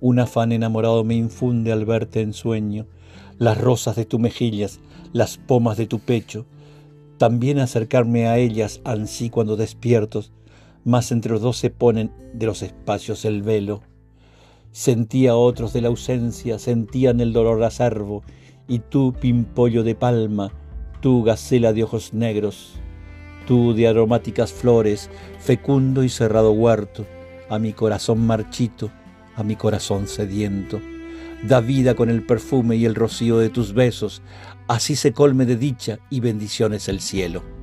Un afán enamorado me infunde al verte en sueño, las rosas de tus mejillas, las pomas de tu pecho, también acercarme a ellas ansí cuando despiertos, mas entre los dos se ponen de los espacios el velo. Sentía otros de la ausencia, sentían el dolor acervo, y tú, pimpollo de palma, tú, gacela de ojos negros, tú de aromáticas flores, fecundo y cerrado huerto, a mi corazón marchito, a mi corazón sediento. Da vida con el perfume y el rocío de tus besos, así se colme de dicha y bendiciones el cielo.